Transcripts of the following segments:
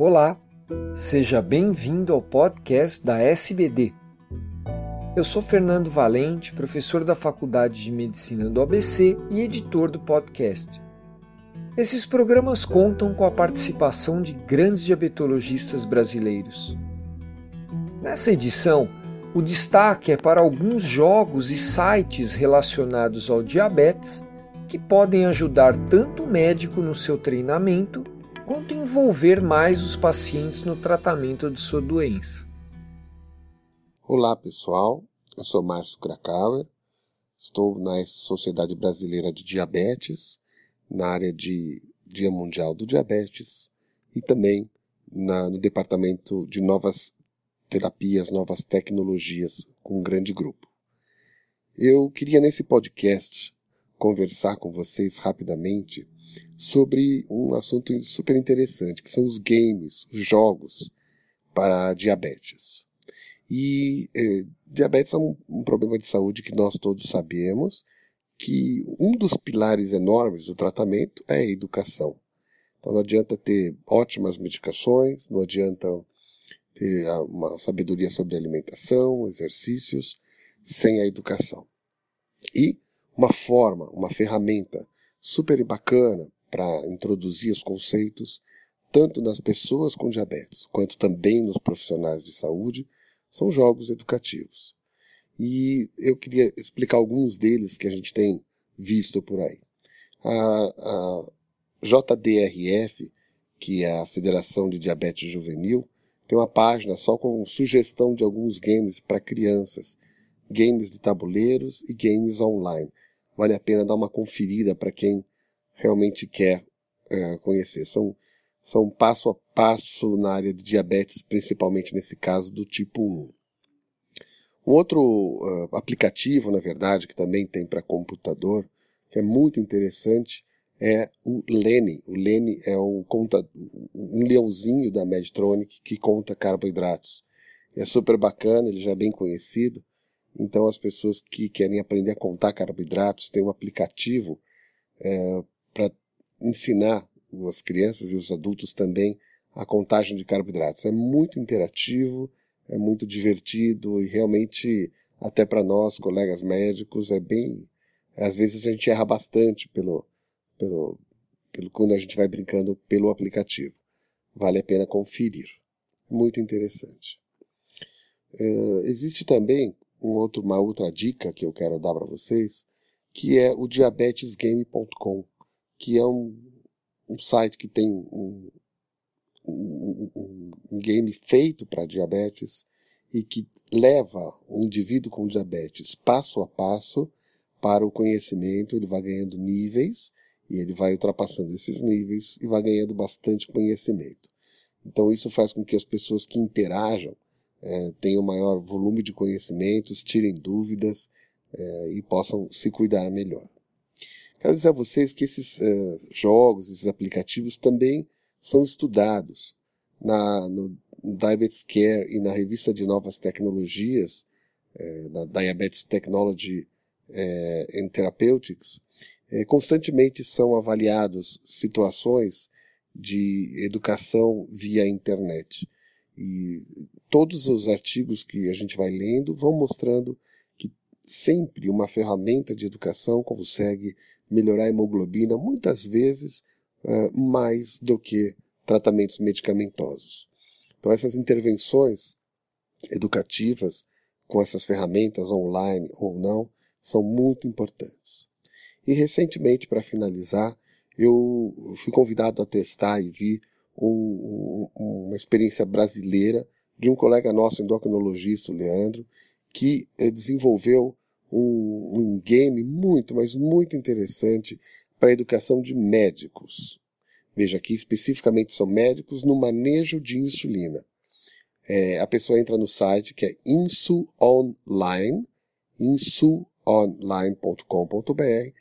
Olá, seja bem-vindo ao podcast da SBD. Eu sou Fernando Valente, professor da Faculdade de Medicina do ABC e editor do podcast. Esses programas contam com a participação de grandes diabetologistas brasileiros. Nessa edição, o destaque é para alguns jogos e sites relacionados ao diabetes que podem ajudar tanto o médico no seu treinamento quanto envolver mais os pacientes no tratamento de sua doença. Olá pessoal, eu sou Márcio Krakauer, estou na Sociedade Brasileira de Diabetes, na área de Dia Mundial do Diabetes e também na, no Departamento de Novas Terapias, Novas Tecnologias, com um grande grupo. Eu queria nesse podcast conversar com vocês rapidamente sobre um assunto super interessante, que são os games, os jogos para diabetes. E eh, diabetes é um, um, problema de saúde que nós todos sabemos que um dos pilares enormes do tratamento é a educação. Então não adianta ter ótimas medicações, não adianta ter uma sabedoria sobre alimentação, exercícios, sem a educação. E uma forma, uma ferramenta super bacana para introduzir os conceitos, tanto nas pessoas com diabetes, quanto também nos profissionais de saúde, são jogos educativos. E eu queria explicar alguns deles que a gente tem visto por aí. A, a JDRF, que é a Federação de Diabetes Juvenil, tem uma página só com sugestão de alguns games para crianças, games de tabuleiros e games online. Vale a pena dar uma conferida para quem realmente quer uh, conhecer. São, são passo a passo na área de diabetes, principalmente nesse caso do tipo 1. Um outro uh, aplicativo, na verdade, que também tem para computador, que é muito interessante, é o Lene. O Lene é o conta, um leãozinho da Medtronic que conta carboidratos. É super bacana, ele já é bem conhecido. Então as pessoas que querem aprender a contar carboidratos têm um aplicativo é, para ensinar as crianças e os adultos também a contagem de carboidratos. É muito interativo, é muito divertido e realmente até para nós, colegas médicos, é bem. Às vezes a gente erra bastante pelo, pelo, pelo quando a gente vai brincando pelo aplicativo. Vale a pena conferir. Muito interessante. Uh, existe também um outro, uma outra dica que eu quero dar para vocês, que é o diabetesgame.com que é um, um site que tem um, um, um game feito para diabetes e que leva o indivíduo com diabetes passo a passo para o conhecimento, ele vai ganhando níveis e ele vai ultrapassando esses níveis e vai ganhando bastante conhecimento. Então isso faz com que as pessoas que interajam é, tenham maior volume de conhecimentos, tirem dúvidas é, e possam se cuidar melhor. Quero dizer a vocês que esses uh, jogos, esses aplicativos também são estudados na, no Diabetes Care e na revista de novas tecnologias, eh, na Diabetes Technology eh, and Therapeutics, eh, constantemente são avaliados situações de educação via internet. E todos os artigos que a gente vai lendo vão mostrando que sempre uma ferramenta de educação consegue melhorar a hemoglobina, muitas vezes uh, mais do que tratamentos medicamentosos. Então, essas intervenções educativas com essas ferramentas online ou não são muito importantes. E recentemente, para finalizar, eu fui convidado a testar e vi um, um, uma experiência brasileira de um colega nosso endocrinologista, o Leandro, que eh, desenvolveu um, um game muito, mas muito interessante para a educação de médicos. Veja aqui, especificamente são médicos no manejo de insulina. É, a pessoa entra no site que é insuonline, insuonline.com.br,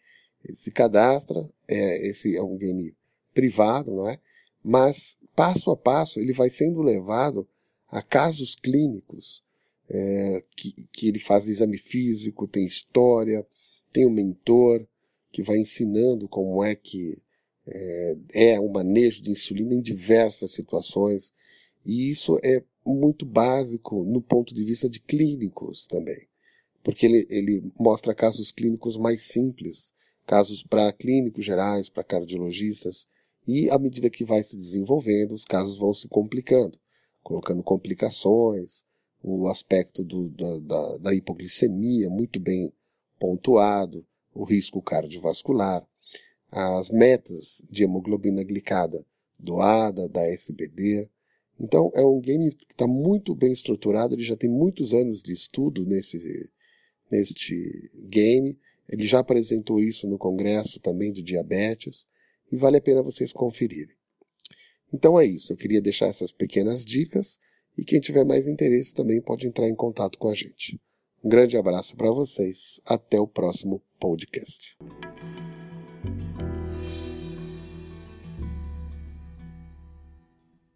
se cadastra, é, esse é um game privado, não é? Mas, passo a passo, ele vai sendo levado a casos clínicos é, que, que ele faz exame físico, tem história, tem um mentor que vai ensinando como é que é, é o manejo de insulina em diversas situações, e isso é muito básico no ponto de vista de clínicos também, porque ele, ele mostra casos clínicos mais simples, casos para clínicos gerais, para cardiologistas, e à medida que vai se desenvolvendo, os casos vão se complicando, colocando complicações, o aspecto do, da, da, da hipoglicemia muito bem pontuado, o risco cardiovascular, as metas de hemoglobina glicada doada, da SBD. Então é um game que está muito bem estruturado, ele já tem muitos anos de estudo nesse, neste game, ele já apresentou isso no congresso também de diabetes e vale a pena vocês conferirem. Então é isso, eu queria deixar essas pequenas dicas e quem tiver mais interesse também pode entrar em contato com a gente. Um grande abraço para vocês, até o próximo podcast.